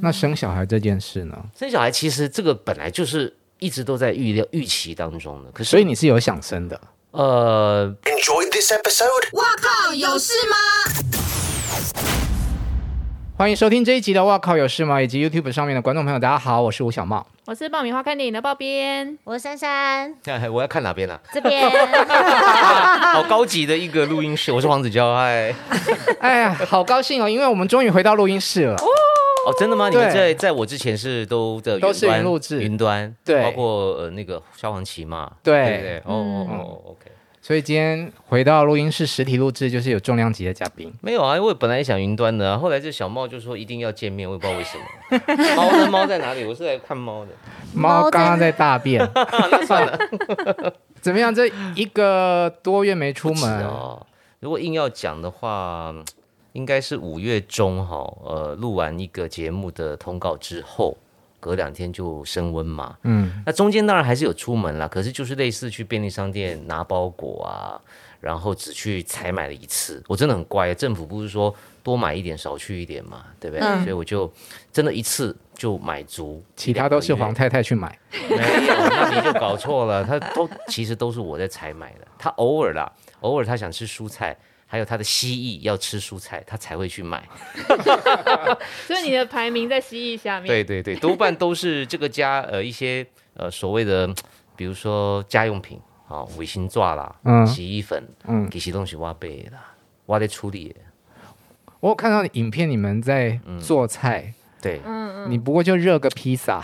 那生小孩这件事呢？生小孩其实这个本来就是一直都在预料预期当中的，可是所以你是有想生的？呃，Enjoy this episode。哇靠，有事吗？欢迎收听这一集的《哇靠有事吗》，以及 YouTube 上面的观众朋友，大家好，我是吴小茂，我是爆米花看电影的爆编，我是珊珊。我要看哪边呢、啊？这边，好高级的一个录音室。我是黄子佼，哎，哎呀，好高兴哦，因为我们终于回到录音室了。哦，真的吗？你们在在我之前是都在都是云录制，云端，对，包括呃那个萧煌奇嘛，对对对，哦哦哦，OK。所以今天回到录音室实体录制，就是有重量级的嘉宾。没有啊，因为本来也想云端的、啊，后来这小帽就说一定要见面，我也不知道为什么。猫呢？猫在哪里？我是来看猫的。猫刚刚在大便。那算了。怎么样？这一个多月没出门哦。如果硬要讲的话，应该是五月中哈，呃，录完一个节目的通告之后。隔两天就升温嘛，嗯，那中间当然还是有出门啦，可是就是类似去便利商店拿包裹啊，然后只去采买了一次，我真的很乖，政府不是说多买一点少去一点嘛，对不对？嗯、所以我就真的一次就买足，其他都是黄太太去买，没有，那你就搞错了，他都其实都是我在采买的，他偶尔啦，偶尔他想吃蔬菜。还有他的蜥蜴要吃蔬菜，他才会去买。所以你的排名在蜥蜴下面。对对对，多半都是这个家呃一些呃所谓的，比如说家用品啊，卫生纸啦，嗯，洗衣粉，嗯，这些东西挖背啦，挖在处理。我有看到影片，你们在做菜，嗯、对，嗯嗯，你不过就热个披萨。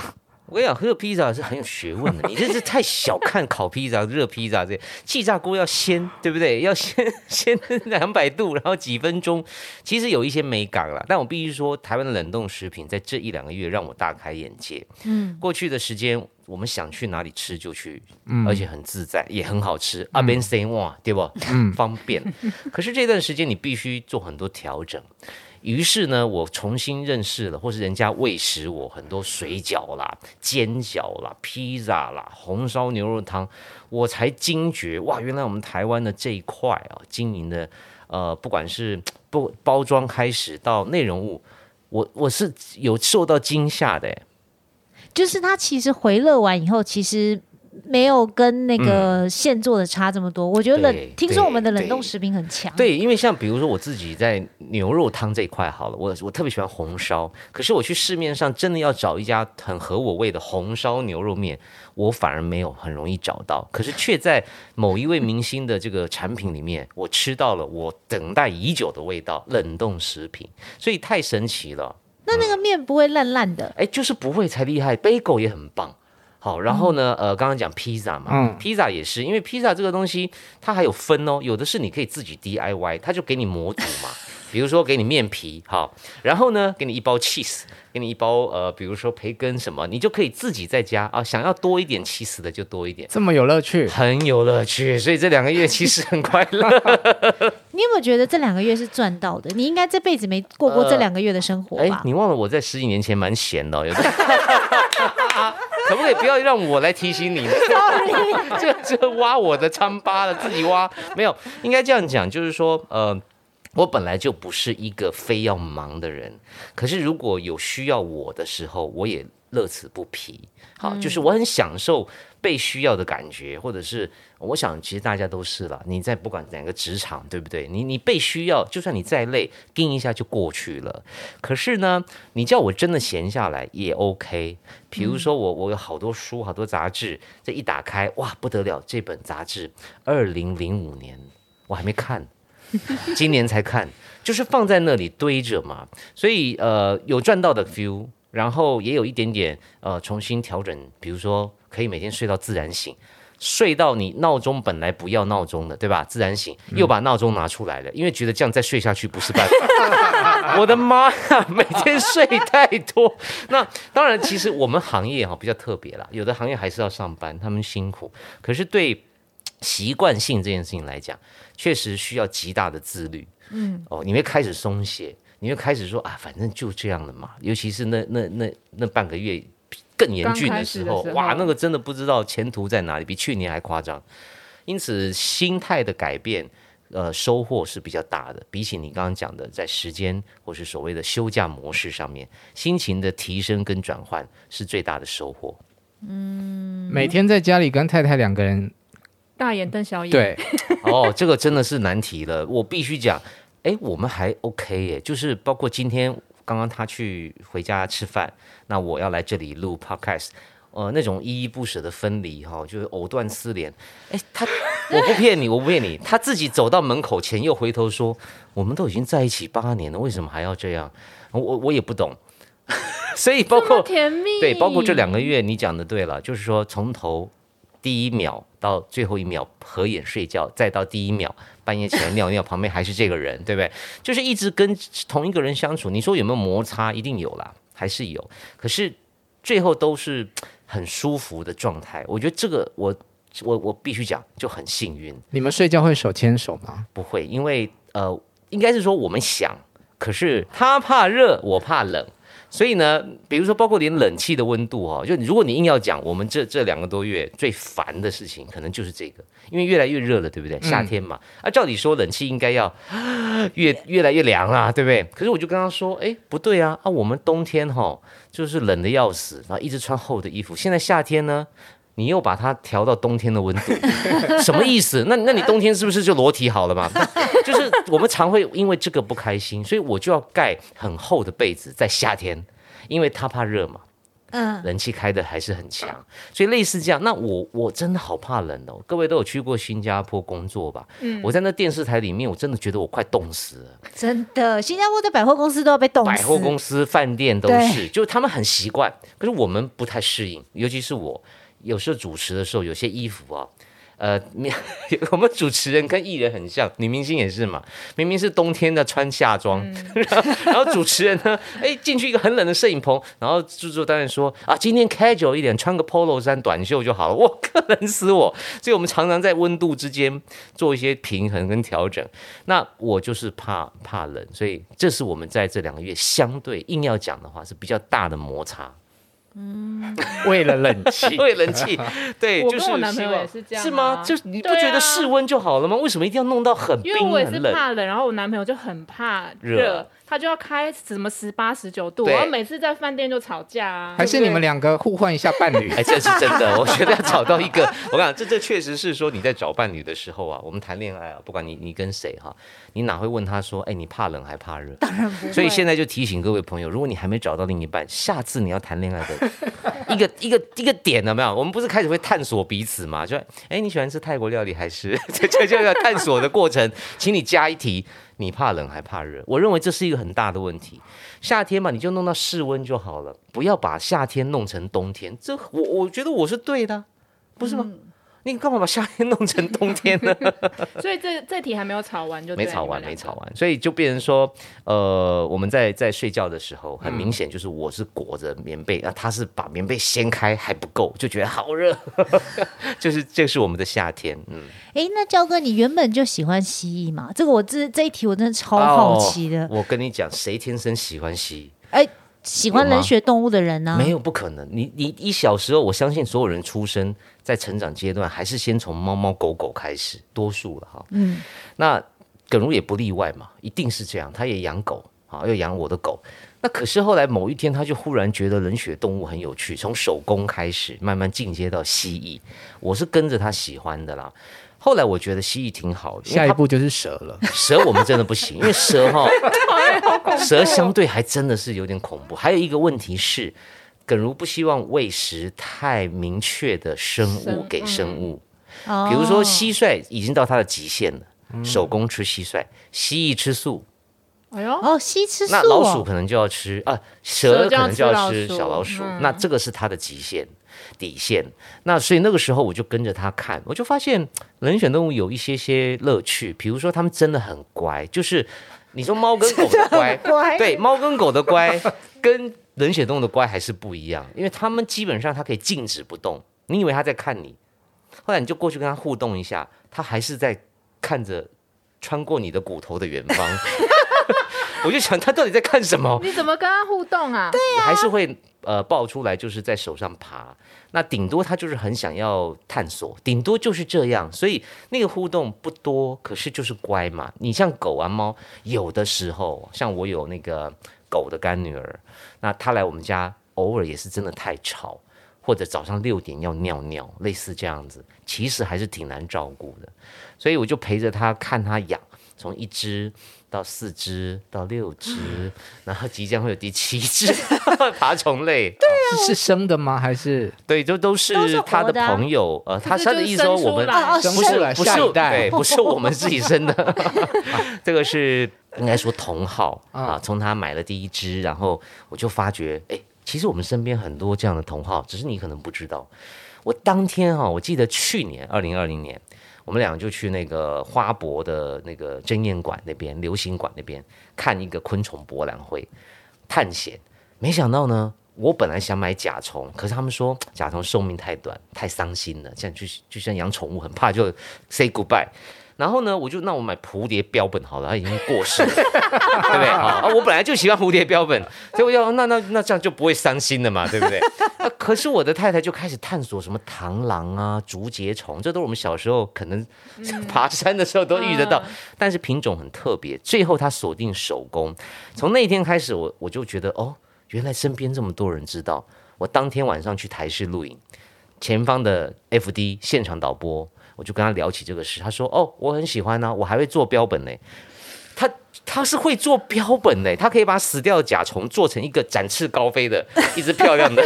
我跟你讲，热披萨是很有学问的，你这是太小看烤披萨、热披萨这气炸锅要先，对不对？要先先两百度，然后几分钟，其实有一些美感了。但我必须说，台湾的冷冻食品在这一两个月让我大开眼界。嗯，过去的时间我们想去哪里吃就去，嗯，而且很自在，也很好吃。阿边生哇，对不？嗯，方便。可是这段时间你必须做很多调整。于是呢，我重新认识了，或是人家喂食我很多水饺啦、煎饺啦、披萨啦、红烧牛肉汤，我才惊觉哇，原来我们台湾的这一块啊，经营的呃，不管是 不包装开始到内容物，我我是有受到惊吓的。就是它其实回乐完以后，其实。没有跟那个现做的差这么多，嗯、我觉得冷。听说我们的冷冻食品很强。对，因为像比如说我自己在牛肉汤这一块好了，我我特别喜欢红烧，可是我去市面上真的要找一家很合我味的红烧牛肉面，我反而没有很容易找到。可是却在某一位明星的这个产品里面，我吃到了我等待已久的味道——冷冻食品，所以太神奇了。那那个面不会烂烂的？哎、嗯，就是不会才厉害。Bagel 也很棒。好，然后呢？呃，刚刚讲披萨嘛，嗯、披萨也是，因为披萨这个东西它还有分哦，有的是你可以自己 DIY，它就给你模组嘛，比如说给你面皮，好，然后呢，给你一包 cheese，给你一包呃，比如说培根什么，你就可以自己在家啊，想要多一点 cheese 的就多一点，这么有乐趣，很有乐趣，所以这两个月其实很快乐。你有没有觉得这两个月是赚到的？你应该这辈子没过过这两个月的生活吧？呃、你忘了我在十几年前蛮闲的、哦，有的。可不可以不要让我来提醒你呢？这这挖我的疮疤了，自己挖没有？应该这样讲，就是说，呃，我本来就不是一个非要忙的人，可是如果有需要我的时候，我也乐此不疲。好，就是我很享受被需要的感觉，或者是我想，其实大家都是了。你在不管哪个职场，对不对？你你被需要，就算你再累，盯一下就过去了。可是呢，你叫我真的闲下来也 OK。比如说我我有好多书，好多杂志，这一打开，哇，不得了！这本杂志二零零五年我还没看，今年才看，就是放在那里堆着嘛。所以呃，有赚到的 feel。然后也有一点点呃，重新调整，比如说可以每天睡到自然醒，睡到你闹钟本来不要闹钟的，对吧？自然醒，又把闹钟拿出来了，因为觉得这样再睡下去不是办法。我的妈呀，每天睡太多。那当然，其实我们行业哈比较特别啦，有的行业还是要上班，他们辛苦。可是对习惯性这件事情来讲，确实需要极大的自律。嗯，哦，你会开始松懈。你就开始说啊，反正就这样了嘛。尤其是那那那那半个月更严峻的时候，时候哇，那个真的不知道前途在哪里，比去年还夸张。因此，心态的改变，呃收获是比较大的。比起你刚刚讲的在时间或是所谓的休假模式上面，心情的提升跟转换是最大的收获。嗯，每天在家里跟太太两个人大眼瞪小眼，对，哦，这个真的是难题了。我必须讲，哎，我们还 OK 耶，就是包括今天刚刚他去回家吃饭，那我要来这里录 Podcast。呃，那种依依不舍的分离哈，就是藕断丝连。哎，他，我不骗你，我不骗你，他自己走到门口前又回头说：“我们都已经在一起八年了，为什么还要这样？”我我也不懂。所以包括 甜蜜，对，包括这两个月，你讲的对了，就是说从头第一秒到最后一秒合眼睡觉，再到第一秒半夜起来尿尿，旁边还是这个人，对不对？就是一直跟同一个人相处。你说有没有摩擦？一定有啦，还是有。可是最后都是。很舒服的状态，我觉得这个我我我必须讲就很幸运。你们睡觉会手牵手吗？不会，因为呃，应该是说我们想，可是他怕热，我怕冷，所以呢，比如说包括连冷气的温度哦，就如果你硬要讲，我们这这两个多月最烦的事情，可能就是这个，因为越来越热了，对不对？夏天嘛，嗯、啊，照理说冷气应该要 越越来越凉啦，对不对？可是我就跟他说，哎，不对啊，啊，我们冬天哈、哦。就是冷的要死，然后一直穿厚的衣服。现在夏天呢，你又把它调到冬天的温度，什么意思？那那你冬天是不是就裸体好了嘛？就是我们常会因为这个不开心，所以我就要盖很厚的被子在夏天，因为他怕热嘛。嗯，冷气开的还是很强，所以类似这样。那我我真的好怕冷哦。各位都有去过新加坡工作吧？嗯，我在那电视台里面，我真的觉得我快冻死了。真的，新加坡的百货公司都要被冻死。百货公司、饭店都是，就是他们很习惯，可是我们不太适应。尤其是我有时候主持的时候，有些衣服啊。呃，我们主持人跟艺人很像，女明星也是嘛。明明是冬天的穿夏装，嗯、然后主持人呢，哎，进去一个很冷的摄影棚，然后制作单位说啊，今天 casual 一点，穿个 polo 衫、短袖就好了。我可冷死我！所以我们常常在温度之间做一些平衡跟调整。那我就是怕怕冷，所以这是我们在这两个月相对硬要讲的话是比较大的摩擦。嗯，为了冷气，为了冷气，对，我就是我男朋友也是这样，是吗？就你不觉得室温就好了吗？为什么一定要弄到很冰很冷？因为我也是怕冷，然后我男朋友就很怕热。他就要开什么十八十九度，然后每次在饭店就吵架啊。还是你们两个互换一下伴侣？哎，这是真的，我觉得要找到一个。我讲这这确实是说你在找伴侣的时候啊，我们谈恋爱啊，不管你你跟谁哈，你哪会问他说，哎，你怕冷还怕热？当然不会。所以现在就提醒各位朋友，如果你还没找到另一半，下次你要谈恋爱的 一个一个一个点有没有？我们不是开始会探索彼此嘛？就哎，你喜欢吃泰国料理还是 这这这个探索的过程？请你加一题。你怕冷还怕热？我认为这是一个很大的问题。夏天嘛，你就弄到室温就好了，不要把夏天弄成冬天。这我我觉得我是对的，不是吗？你干嘛把夏天弄成冬天呢？所以这这题还没有吵完就没吵完，没吵完，所以就变成说，呃，我们在在睡觉的时候，很明显就是我是裹着棉被，啊，他是把棉被掀开还不够，就觉得好热，就是这是我们的夏天。嗯，哎，那焦哥，你原本就喜欢蜥蜴吗？这个我这这一题我真的超好奇的。哦，我跟你讲，谁天生喜欢蜥蜴？哎。喜欢冷血动物的人呢、啊？没有，不可能。你你一小时候，我相信所有人出生在成长阶段，还是先从猫猫狗狗开始，多数了哈。嗯，那耿如也不例外嘛，一定是这样。他也养狗啊，又养我的狗。那可是后来某一天，他就忽然觉得冷血动物很有趣，从手工开始，慢慢进阶到蜥蜴。我是跟着他喜欢的啦。后来我觉得蜥蜴挺好的，下一步就是蛇了。蛇我们真的不行，因为蛇哈，蛇相对还真的是有点恐怖。还有一个问题是，耿如不希望喂食太明确的生物给生物，比如说蟋蟀已经到它的极限了，手工吃蟋蟀，蜥蜴吃素。哎呦，哦，蜥吃素，那老鼠可能就要吃啊，蛇可能就要吃小老鼠，那这个是它的极限。底线，那所以那个时候我就跟着他看，我就发现冷血动物有一些些乐趣，比如说他们真的很乖，就是你说猫跟狗的乖，乖对，猫跟狗的乖跟冷血动物的乖还是不一样，因为他们基本上它可以静止不动，你以为它在看你，后来你就过去跟它互动一下，它还是在看着穿过你的骨头的远方，我就想他到底在看什么？你怎么跟他互动啊？对呀、啊，还是会。呃抱出来就是在手上爬，那顶多他就是很想要探索，顶多就是这样，所以那个互动不多，可是就是乖嘛。你像狗啊猫，有的时候像我有那个狗的干女儿，那她来我们家偶尔也是真的太吵，或者早上六点要尿尿，类似这样子，其实还是挺难照顾的，所以我就陪着她看她养，从一只。到四只，到六只，然后即将会有第七只 爬虫类。对啊，是生的吗？还是对，就都是他的朋友。呃，他他的意思说我们不是不是对，不是我们自己生的。这个是应该说同好啊。从他买了第一只，然后我就发觉，哎，其实我们身边很多这样的同好，只是你可能不知道。我当天哈，我记得去年二零二零年。我们俩就去那个花博的那个珍宴馆那边、流行馆那边看一个昆虫博览会，探险。没想到呢，我本来想买甲虫，可是他们说 甲虫寿命太短，太伤心了，像就就像养宠物，很怕就 say goodbye。然后呢，我就那我买蝴蝶标本好了，它已经过世了，对不对？啊，我本来就喜欢蝴蝶标本，所以我要那那那这样就不会伤心了嘛，对不对？啊，可是我的太太就开始探索什么螳螂啊、竹节虫，这都是我们小时候可能 爬山的时候都遇得到，嗯、但是品种很特别。最后她锁定手工，从那一天开始我，我我就觉得哦，原来身边这么多人知道。我当天晚上去台视录影，前方的 FD 现场导播。我就跟他聊起这个事，他说：“哦，我很喜欢呢、啊，我还会做标本呢。他他是会做标本呢，他可以把死掉的甲虫做成一个展翅高飞的 一只漂亮的。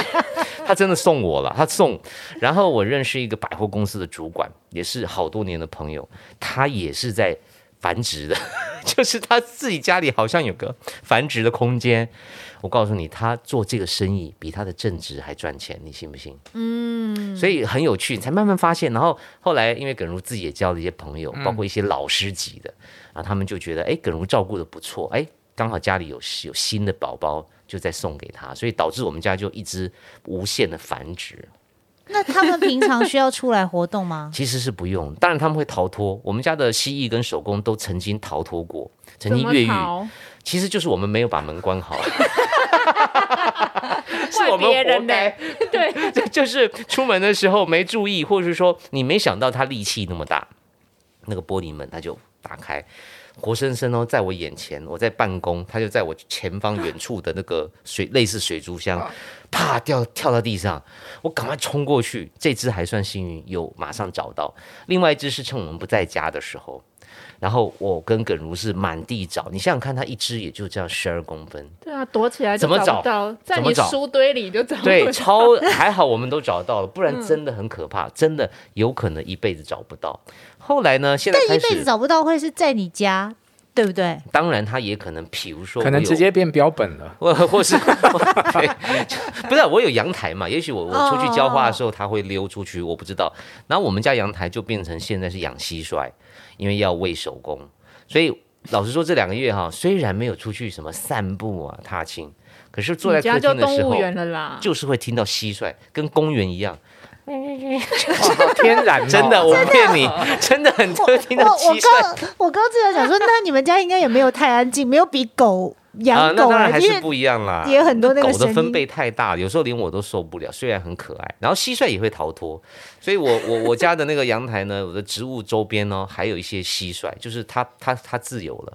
他真的送我了，他送。然后我认识一个百货公司的主管，也是好多年的朋友，他也是在繁殖的，就是他自己家里好像有个繁殖的空间。”我告诉你，他做这个生意比他的正职还赚钱，你信不信？嗯，所以很有趣，你才慢慢发现。然后后来，因为耿如自己也交了一些朋友，包括一些老师级的，然后他们就觉得，哎，耿如照顾的不错，哎，刚好家里有有新的宝宝，就再送给他，所以导致我们家就一直无限的繁殖。那他们平常需要出来活动吗？其实是不用，当然他们会逃脱。我们家的蜥蜴跟手工都曾经逃脱过，曾经越狱。其实就是我们没有把门关好，是我们活该。对，就就是出门的时候没注意，或者是说你没想到它力气那么大，那个玻璃门它就打开，活生生哦，在我眼前，我在办公，它就在我前方远处的那个水类似水族箱，啪掉跳到地上，我赶快冲过去，这只还算幸运，有马上找到，另外一只是趁我们不在家的时候。然后我跟耿如是满地找，你想想看，它一只也就这样十二公分。对啊，躲起来怎么找到？在你书堆里就找不到。对，超 还好，我们都找到了，不然真的很可怕，嗯、真的有可能一辈子找不到。后来呢？现在但一辈子找不到会是在你家，对不对？当然，它也可能，比如说，可能直接变标本了，或或是 对，不是我有阳台嘛？也许我我出去浇花的时候，它会溜出去，我不知道。然后我们家阳台就变成现在是养蟋蟀。因为要喂手工，所以老实说，这两个月哈，虽然没有出去什么散步啊、踏青，可是坐在客厅的时候，就是会听到蟋蟀，跟公园一样，哇，天然，真的，我不骗你，真的很多听到我刚。我刚刚正在想说，那你们家应该也没有太安静，没有比狗。养狗、啊、那当然还是不一样啦，也很多那个狗的分贝太大，有时候连我都受不了。虽然很可爱，然后蟋蟀也会逃脱，所以我我 我家的那个阳台呢，我的植物周边呢，还有一些蟋蟀，就是它它它自由了，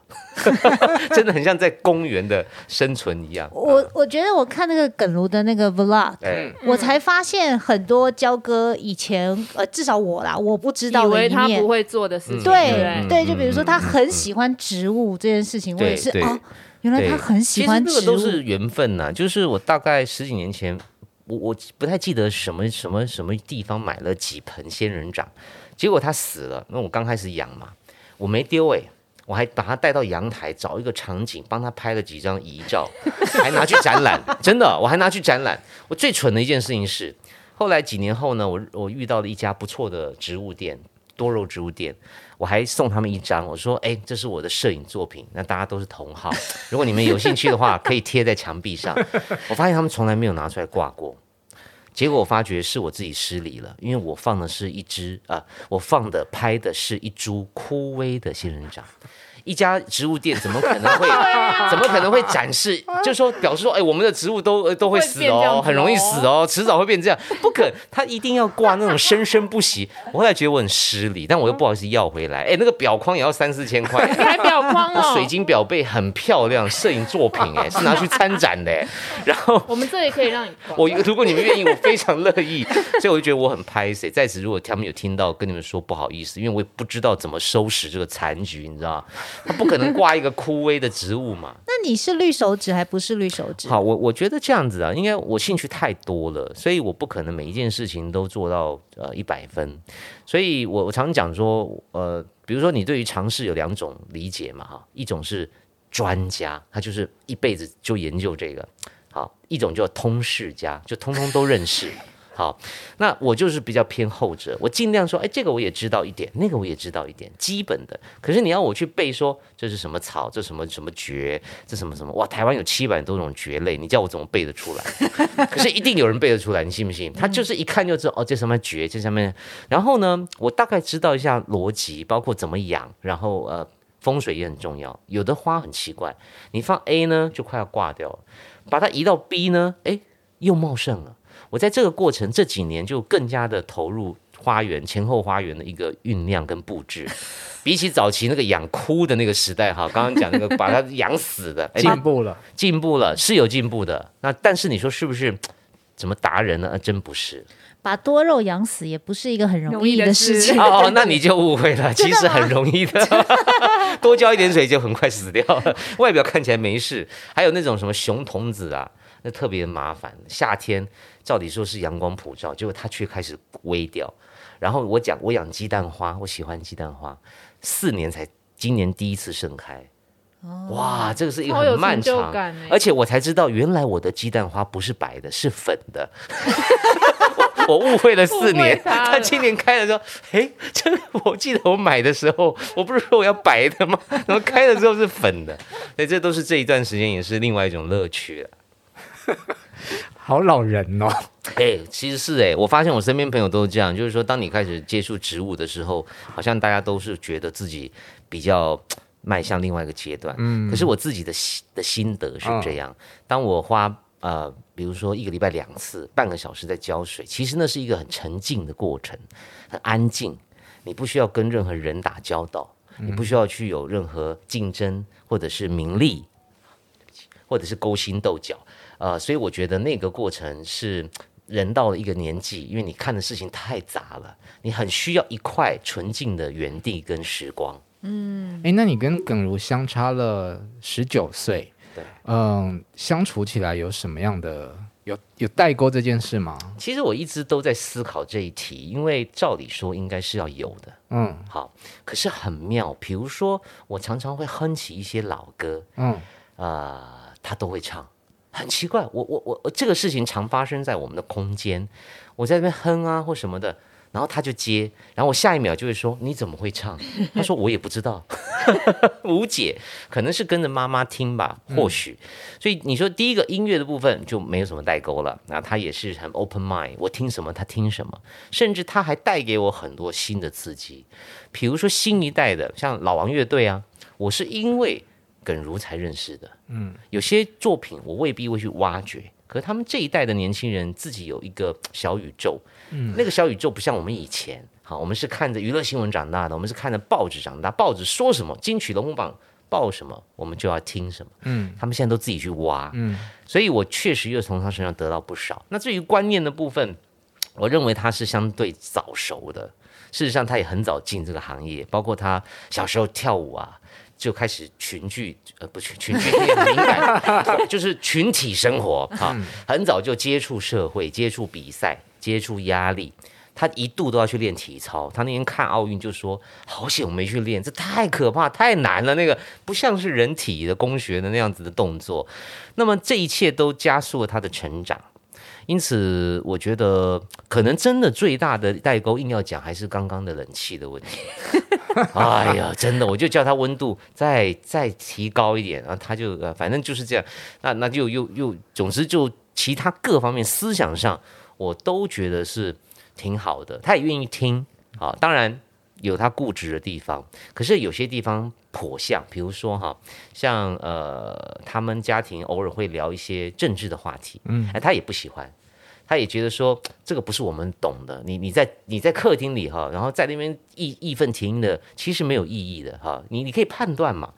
真的很像在公园的生存一样。我我觉得我看那个耿如的那个 vlog，对我才发现很多焦哥以前呃，至少我啦，我不知道的，以为他不会做的事情。对、嗯、对，就比如说他很喜欢植物这件事情，我也是哦。原来他很喜欢植物。其实这个都是缘分呐、啊。就是我大概十几年前，我我不太记得什么什么什么地方买了几盆仙人掌，结果它死了。那我刚开始养嘛，我没丢哎、欸，我还把它带到阳台找一个场景，帮他拍了几张遗照，还拿去展览。真的，我还拿去展览。我最蠢的一件事情是，后来几年后呢，我我遇到了一家不错的植物店，多肉植物店。我还送他们一张，我说：“哎，这是我的摄影作品，那大家都是同好，如果你们有兴趣的话，可以贴在墙壁上。”我发现他们从来没有拿出来挂过，结果我发觉是我自己失礼了，因为我放的是一只啊，我放的拍的是一株枯萎的仙人掌，一家植物店怎么可能会，怎么可能会展示？就是说表示说，哎，我们的植物都都会死哦，很容易死哦，迟早会变这样。不可，他一定要挂那种生生不息。我后来觉得我很失礼，但我又不好意思要回来。哎，那个表框也要三四千块，还表框哦，水晶表背很漂亮，摄影作品哎，是拿去参展的。然后我们这里可以让你，我如果你们愿意，我非常乐意。所以我就觉得我很拍谁。在此，如果他们有听到，跟你们说不好意思，因为我也不知道怎么收拾这个残局，你知道吗？他不可能挂一个枯萎的植物嘛。那你是绿手指还不是绿手指？好，我我觉得这样子啊，因为我兴趣太多了，所以我不可能每一件事情都做到呃一百分。所以我我常讲说，呃，比如说你对于尝试有两种理解嘛，哈，一种是专家，他就是一辈子就研究这个，好，一种叫通识家，就通通都认识。好，那我就是比较偏后者，我尽量说，哎，这个我也知道一点，那个我也知道一点，基本的。可是你要我去背说这是什么草，这什么什么蕨，这什么什么，哇，台湾有七百多种蕨类，你叫我怎么背得出来？可是一定有人背得出来，你信不信？他就是一看就知道，哦，这什么蕨，这上面。然后呢，我大概知道一下逻辑，包括怎么养，然后呃，风水也很重要。有的花很奇怪，你放 A 呢就快要挂掉了，把它移到 B 呢，哎，又茂盛了。我在这个过程这几年就更加的投入花园前后花园的一个酝酿跟布置，比起早期那个养枯的那个时代哈，刚刚讲那个把它养死的，进步了，进步了是有进步的。那但是你说是不是怎么达人呢？啊，真不是，把多肉养死也不是一个很容易的事情 哦。那你就误会了，其实很容易的，多浇一点水就很快死掉了，外表看起来没事。还有那种什么熊童子啊，那特别麻烦，夏天。照理说是阳光普照，结果它却开始微掉。然后我讲我养鸡蛋花，我喜欢鸡蛋花，四年才今年第一次盛开。哦、哇，这个是一个很漫长，而且我才知道原来我的鸡蛋花不是白的，是粉的。我误会了四年，他今年开了之后，哎，这我记得我买的时候，我不是说我要白的吗？然后开了之后是粉的，所以这都是这一段时间也是另外一种乐趣了。好老人哦，哎，其实是哎，我发现我身边朋友都是这样，就是说，当你开始接触植物的时候，好像大家都是觉得自己比较迈向另外一个阶段。嗯，可是我自己的心的心得是这样，当我花呃，比如说一个礼拜两次，半个小时在浇水，其实那是一个很沉静的过程，很安静，你不需要跟任何人打交道，你不需要去有任何竞争或者是名利，或者是勾心斗角。呃，所以我觉得那个过程是人到了一个年纪，因为你看的事情太杂了，你很需要一块纯净的园地跟时光。嗯，哎，那你跟耿如相差了十九岁，对，嗯，相处起来有什么样的有有代沟这件事吗？其实我一直都在思考这一题，因为照理说应该是要有的。嗯，好，可是很妙，比如说我常常会哼起一些老歌，嗯，啊、呃，他都会唱。很奇怪，我我我这个事情常发生在我们的空间，我在那边哼啊或什么的，然后他就接，然后我下一秒就会说你怎么会唱？他说我也不知道，无解，可能是跟着妈妈听吧，或许。嗯、所以你说第一个音乐的部分就没有什么代沟了，那他也是很 open mind，我听什么他听什么，甚至他还带给我很多新的刺激，比如说新一代的像老王乐队啊，我是因为。耿如才认识的，嗯，有些作品我未必会去挖掘，可是他们这一代的年轻人自己有一个小宇宙，嗯，那个小宇宙不像我们以前，好，我们是看着娱乐新闻长大的，我们是看着报纸长大，报纸说什么，金曲龙虎榜报什么，我们就要听什么，嗯，他们现在都自己去挖，嗯，所以我确实又从他身上得到不少。那至于观念的部分，我认为他是相对早熟的，事实上他也很早进这个行业，包括他小时候跳舞啊。就开始群聚，呃，不群 群聚很敏感，就是群体生活哈，很早就接触社会，接触比赛，接触压力。他一度都要去练体操。他那天看奥运就说：“好险我没去练，这太可怕，太难了。那个不像是人体的工学的那样子的动作。”那么这一切都加速了他的成长。因此，我觉得可能真的最大的代沟，硬要讲还是刚刚的冷气的问题。哎呀，真的，我就叫他温度再再提高一点，然后他就呃，反正就是这样。那那就又又，总之就其他各方面思想上，我都觉得是挺好的。他也愿意听啊，当然有他固执的地方，可是有些地方颇像，比如说哈，像呃，他们家庭偶尔会聊一些政治的话题，嗯，哎，他也不喜欢，他也觉得说这个不是我们懂的。你你在你在客厅里哈，然后在那边义义愤填膺的，其实没有意义的哈。你你可以判断嘛，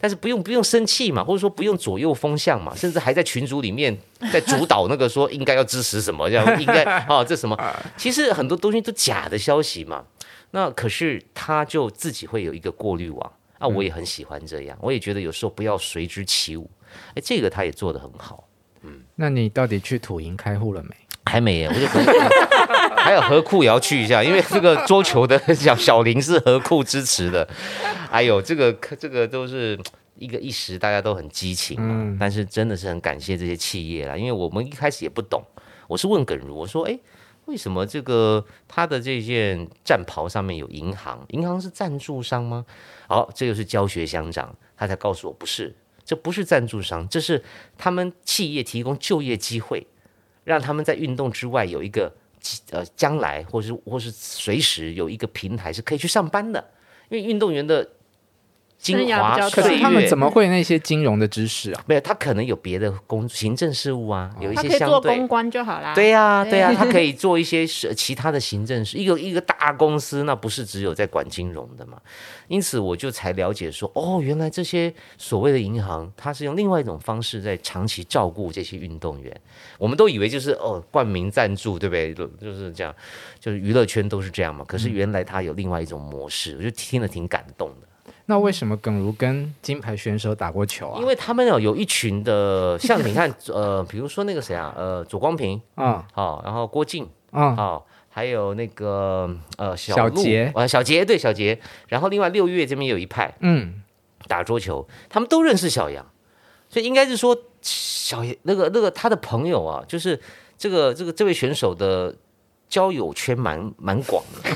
但是不用不用生气嘛，或者说不用左右风向嘛，甚至还在群组里面 在主导那个说应该要支持什么，这样 应该啊这什么，其实很多东西都假的消息嘛。那可是他就自己会有一个过滤网。那我也很喜欢这样，我也觉得有时候不要随之起舞，哎，这个他也做得很好。嗯，那你到底去土营开户了没？还没耶，我就 还有何库也要去一下，因为这个桌球的小小林是何库支持的。哎呦，这个这个都是一个一时大家都很激情嘛，嗯，但是真的是很感谢这些企业啦，因为我们一开始也不懂，我是问耿如，我说，哎。为什么这个他的这件战袍上面有银行？银行是赞助商吗？好，这就是教学相长，他才告诉我不是，这不是赞助商，这是他们企业提供就业机会，让他们在运动之外有一个呃将来，或是或是随时有一个平台是可以去上班的，因为运动员的。精华，可是他们怎么会那些金融的知识啊？没有，他可能有别的公行政事务啊，有一些相对。他可以做公关就好啦。对呀、啊，对呀、啊，他可以做一些其他的行政事。一个一个大公司，那不是只有在管金融的嘛？因此，我就才了解说，哦，原来这些所谓的银行，它是用另外一种方式在长期照顾这些运动员。我们都以为就是哦，冠名赞助，对不对？就是这样，就是娱乐圈都是这样嘛。可是原来它有另外一种模式，我就听了挺感动的。那为什么耿如跟金牌选手打过球啊？因为他们有有一群的，像你看，呃，比如说那个谁啊，呃，左光平，嗯，好，然后郭靖，嗯，好，还有那个呃小杰，啊小杰对小杰，然后另外六月这边有一派，嗯，打桌球，他们都认识小杨，所以应该是说小那个那个他的朋友啊，就是这个这个这位选手的。交友圈蛮蛮广的，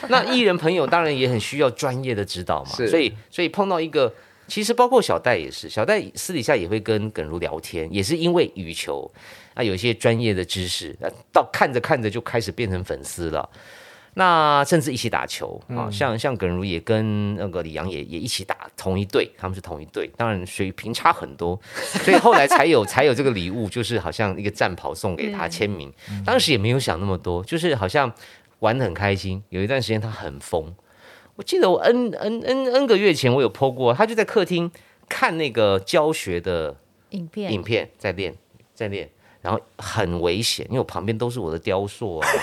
那艺人朋友当然也很需要专业的指导嘛，所以所以碰到一个，其实包括小戴也是，小戴私底下也会跟耿如聊天，也是因为羽球啊有一些专业的知识，到看着看着就开始变成粉丝了。那甚至一起打球啊，像像耿如也跟那个李阳也也一起打同一队，他们是同一队，当然水平差很多，所以后来才有 才有这个礼物，就是好像一个战袍送给他签名。当时也没有想那么多，就是好像玩的很开心。有一段时间他很疯，我记得我 N N N N 个月前我有 po 过，他就在客厅看那个教学的影片，影片在练在练，然后很危险，因为我旁边都是我的雕塑啊。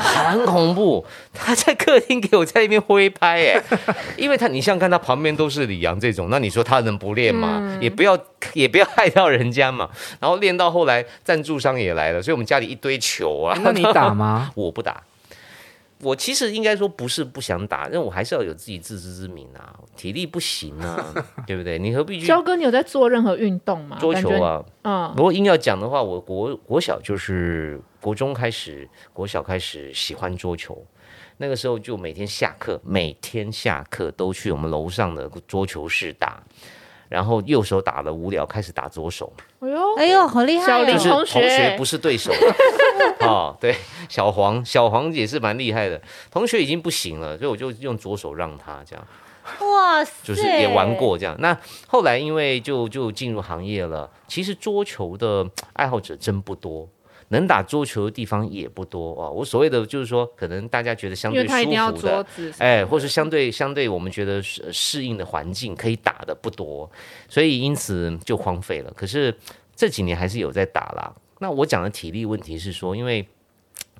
很恐怖，他在客厅给我在那边挥拍哎，因为他你像看他旁边都是李阳这种，那你说他能不练吗？嗯、也不要也不要害到人家嘛。然后练到后来，赞助商也来了，所以我们家里一堆球啊。那你打吗？我不打。我其实应该说不是不想打，因为我还是要有自己自知之明啊，体力不行啊，对不对？你何必去？焦哥，你有在做任何运动吗？桌球啊，嗯。如果硬要讲的话，我国国小就是国中开始，国小开始喜欢桌球，那个时候就每天下课，每天下课都去我们楼上的桌球室打。然后右手打了无聊，开始打左手。哎呦，哎呦，好厉害！小林同学，同学不是对手。哦，对，小黄，小黄也是蛮厉害的。同学已经不行了，所以我就用左手让他这样。哇塞，就是也玩过这样。那后来因为就就进入行业了，其实桌球的爱好者真不多。能打桌球的地方也不多啊。我所谓的就是说，可能大家觉得相对舒服的，哎，或是相对相对我们觉得适适应的环境可以打的不多，所以因此就荒废了。可是这几年还是有在打啦。那我讲的体力问题是说，因为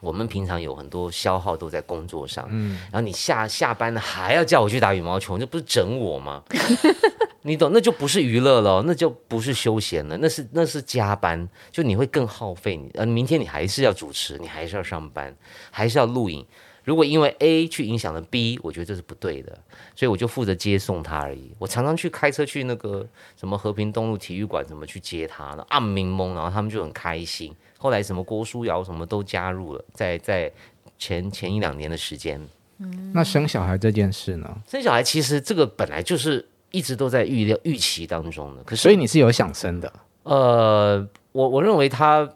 我们平常有很多消耗都在工作上，嗯，然后你下下班了还要叫我去打羽毛球，那不是整我吗？你懂，那就不是娱乐了，那就不是休闲了，那是那是加班，就你会更耗费你。呃，明天你还是要主持，你还是要上班，还是要录影。如果因为 A 去影响了 B，我觉得这是不对的，所以我就负责接送他而已。我常常去开车去那个什么和平东路体育馆，怎么去接他呢？暗明蒙，然后他们就很开心。后来什么郭书瑶什么都加入了，在在前前一两年的时间。嗯，那生小孩这件事呢？生小孩其实这个本来就是。一直都在预料预期当中的，可是所以你是有想生的？呃，我我认为他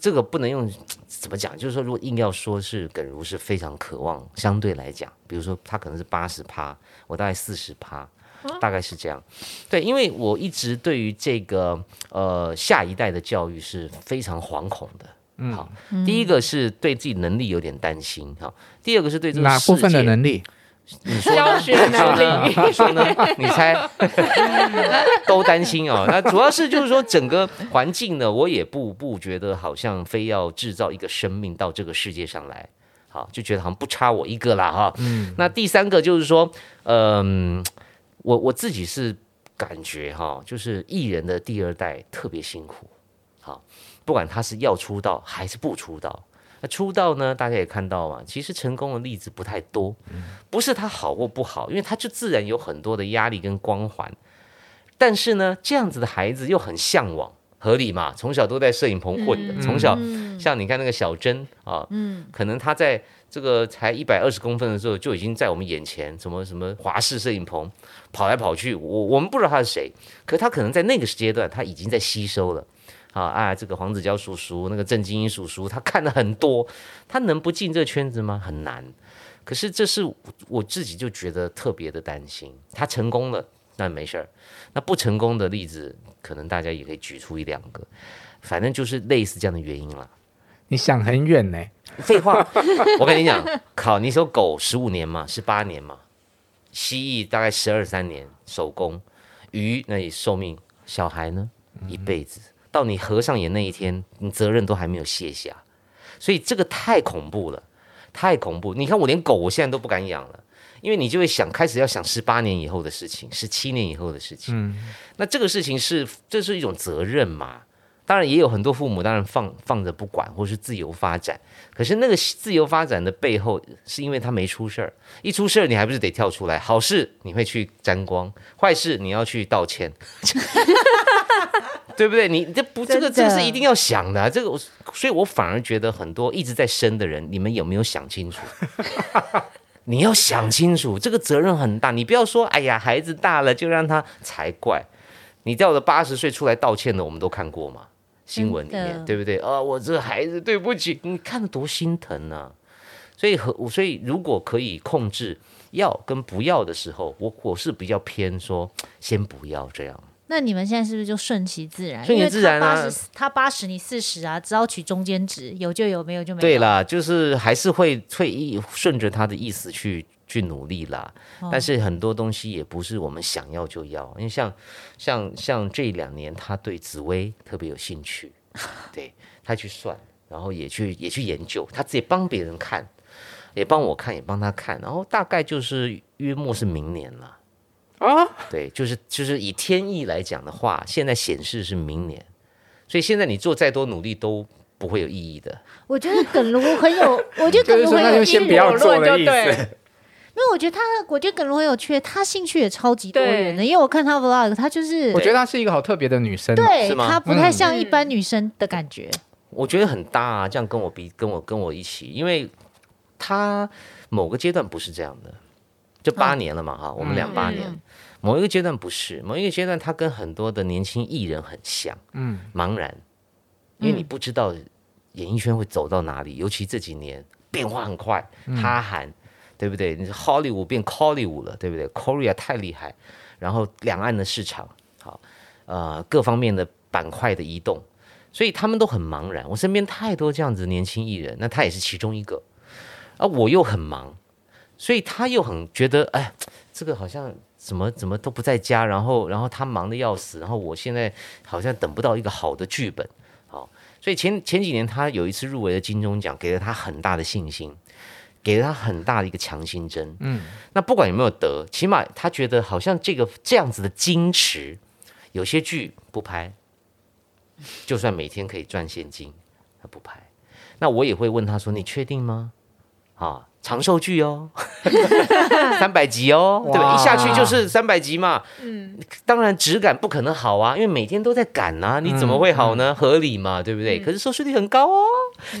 这个不能用怎么讲，就是说，如果硬要说是耿如是非常渴望，相对来讲，比如说他可能是八十趴，我大概四十趴，大概是这样。对，因为我一直对于这个呃下一代的教育是非常惶恐的。嗯，好，第一个是对自己能力有点担心，哈。第二个是对这个哪部分的能力？你说教学能力？你说呢？你猜？都担心哦。那主要是就是说整个环境呢，我也不不觉得好像非要制造一个生命到这个世界上来，好，就觉得好像不差我一个啦，哈。嗯。那第三个就是说，嗯、呃，我我自己是感觉哈，就是艺人的第二代特别辛苦，好。不管他是要出道还是不出道，那出道呢？大家也看到嘛，其实成功的例子不太多。不是他好或不好，因为他就自然有很多的压力跟光环。但是呢，这样子的孩子又很向往，合理嘛？从小都在摄影棚混的，从小像你看那个小珍啊，可能他在这个才一百二十公分的时候就已经在我们眼前，什么什么华视摄影棚跑来跑去，我我们不知道他是谁，可他可能在那个阶段他已经在吸收了。啊，啊，这个黄子佼叔叔，那个郑金英叔叔，他看了很多，他能不进这圈子吗？很难。可是这是我自己就觉得特别的担心。他成功了，那没事儿；那不成功的例子，可能大家也可以举出一两个。反正就是类似这样的原因了。你想很远呢？废话，我跟你讲，考你说狗十五年嘛，十八年嘛，蜥蜴大概十二三年手工，鱼那里寿命，小孩呢一辈子。嗯到你合上眼那一天，你责任都还没有卸下，所以这个太恐怖了，太恐怖！你看我连狗我现在都不敢养了，因为你就会想开始要想十八年以后的事情，十七年以后的事情。嗯，那这个事情是这是一种责任嘛？当然也有很多父母当然放放着不管，或是自由发展。可是那个自由发展的背后，是因为他没出事儿，一出事儿你还不是得跳出来？好事你会去沾光，坏事你要去道歉。对不对？你这不，这个这个是一定要想的啊，这个，所以我反而觉得很多一直在生的人，你们有没有想清楚？你要想清楚，这个责任很大。你不要说，哎呀，孩子大了就让他才怪。你到了八十岁出来道歉的，我们都看过嘛，新闻里面，对不对？啊，我这个孩子对不起，你看得多心疼啊。所以和所以如果可以控制要跟不要的时候，我我是比较偏说先不要这样。那你们现在是不是就顺其自然？顺其自然啊！他八十，你四十啊，只要取中间值，有就有，没有就没有。对啦，就是还是会会意顺着他的意思去去努力啦。哦、但是很多东西也不是我们想要就要，因为像像像这两年，他对紫薇特别有兴趣，对他去算，然后也去也去研究，他自己帮别人看，也帮我看，也帮他看，然后大概就是约莫是明年了。啊，对，就是就是以天意来讲的话，现在显示是明年，所以现在你做再多努力都不会有意义的。我觉得耿如很有，我觉得耿如很有先不要做的意思。因为我觉得他，我觉得耿如很有趣，他兴趣也超级多元的。因为我看他 vlog，他就是我觉得她是一个好特别的女生，对？她不太像一般女生的感觉。我觉得很搭啊，这样跟我比，跟我跟我一起，因为他某个阶段不是这样的。就八年了嘛，哈、嗯，我们两八年，嗯、某一个阶段不是，某一个阶段他跟很多的年轻艺人很像，嗯，茫然，因为你不知道演艺圈会走到哪里，尤其这几年变化很快，哈韩、嗯，对不对？你 Hollywood 变 Collywood 了，对不对？Korea 太厉害，然后两岸的市场，好，呃，各方面的板块的移动，所以他们都很茫然。我身边太多这样子年轻艺人，那他也是其中一个，而我又很忙。所以他又很觉得，哎，这个好像怎么怎么都不在家，然后然后他忙的要死，然后我现在好像等不到一个好的剧本，好，所以前前几年他有一次入围的金钟奖，给了他很大的信心，给了他很大的一个强心针，嗯，那不管有没有得，起码他觉得好像这个这样子的矜持，有些剧不拍，就算每天可以赚现金，他不拍，那我也会问他说，你确定吗？啊。长寿剧哦，三百集哦，对吧？一下去就是三百集嘛。嗯，当然质感不可能好啊，因为每天都在赶啊，你怎么会好呢？嗯、合理嘛，对不对？嗯、可是收视率很高哦，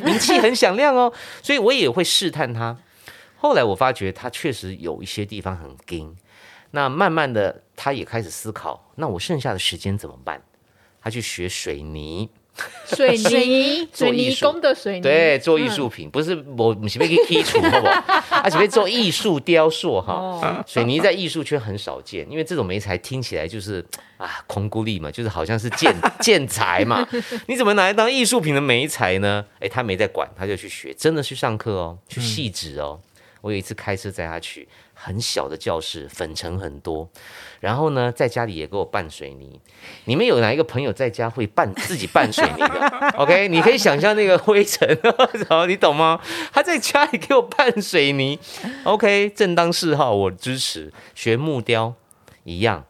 名气很响亮哦，所以我也会试探他。后来我发觉他确实有一些地方很硬，那慢慢的他也开始思考，那我剩下的时间怎么办？他去学水泥。水水泥泥水泥工的水泥，对，做艺术品，不是我不是被剔除，好不好？而且被做艺术雕塑哈。哦，水泥在艺术圈很少见，因为这种媒材听起来就是啊，空孤立嘛，就是好像是建 建材嘛，你怎么拿来当艺术品的媒材呢？哎，他没在管，他就去学，真的去上课哦，去细致哦。我有一次开车载他去，很小的教室，粉尘很多。然后呢，在家里也给我拌水泥。你们有哪一个朋友在家会拌自己拌水泥的？OK，你可以想象那个灰尘，然后你懂吗？他在家里给我拌水泥。OK，正当嗜好，我支持。学木雕一样，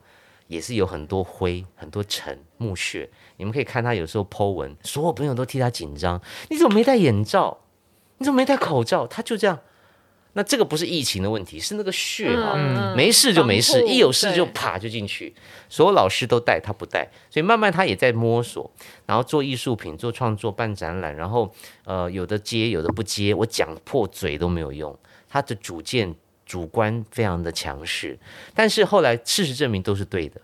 也是有很多灰、很多尘、木屑。你们可以看他有时候 Po 文，所有朋友都替他紧张。你怎么没戴眼罩？你怎么没戴口罩？他就这样。那这个不是疫情的问题，是那个血啊，嗯、没事就没事，一有事就对啪就进去。所有老师都带，他不带，所以慢慢他也在摸索，然后做艺术品、做创作、办展览，然后呃有的接，有的不接，我讲破嘴都没有用。他的主见、主观非常的强势，但是后来事实证明都是对的。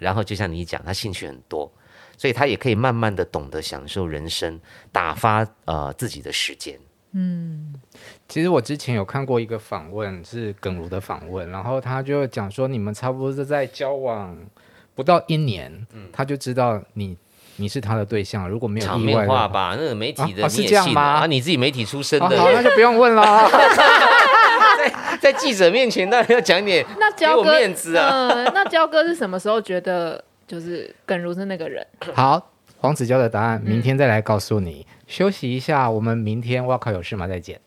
然后就像你讲，他兴趣很多，所以他也可以慢慢的懂得享受人生，打发呃自己的时间。嗯，其实我之前有看过一个访问，是耿如的访问，然后他就讲说，你们差不多是在交往不到一年，嗯、他就知道你你是他的对象，如果没有场意外面话吧，那个媒体的啊，是这样吗？啊，你自己媒体出身的，啊、好，那就不用问了。在在记者面前，当然要讲点那焦哥我面子啊。嗯、那焦哥是什么时候觉得就是耿如是那个人？好，黄子佼的答案明天再来告诉你。嗯、休息一下，我们明天哇靠有事吗？再见。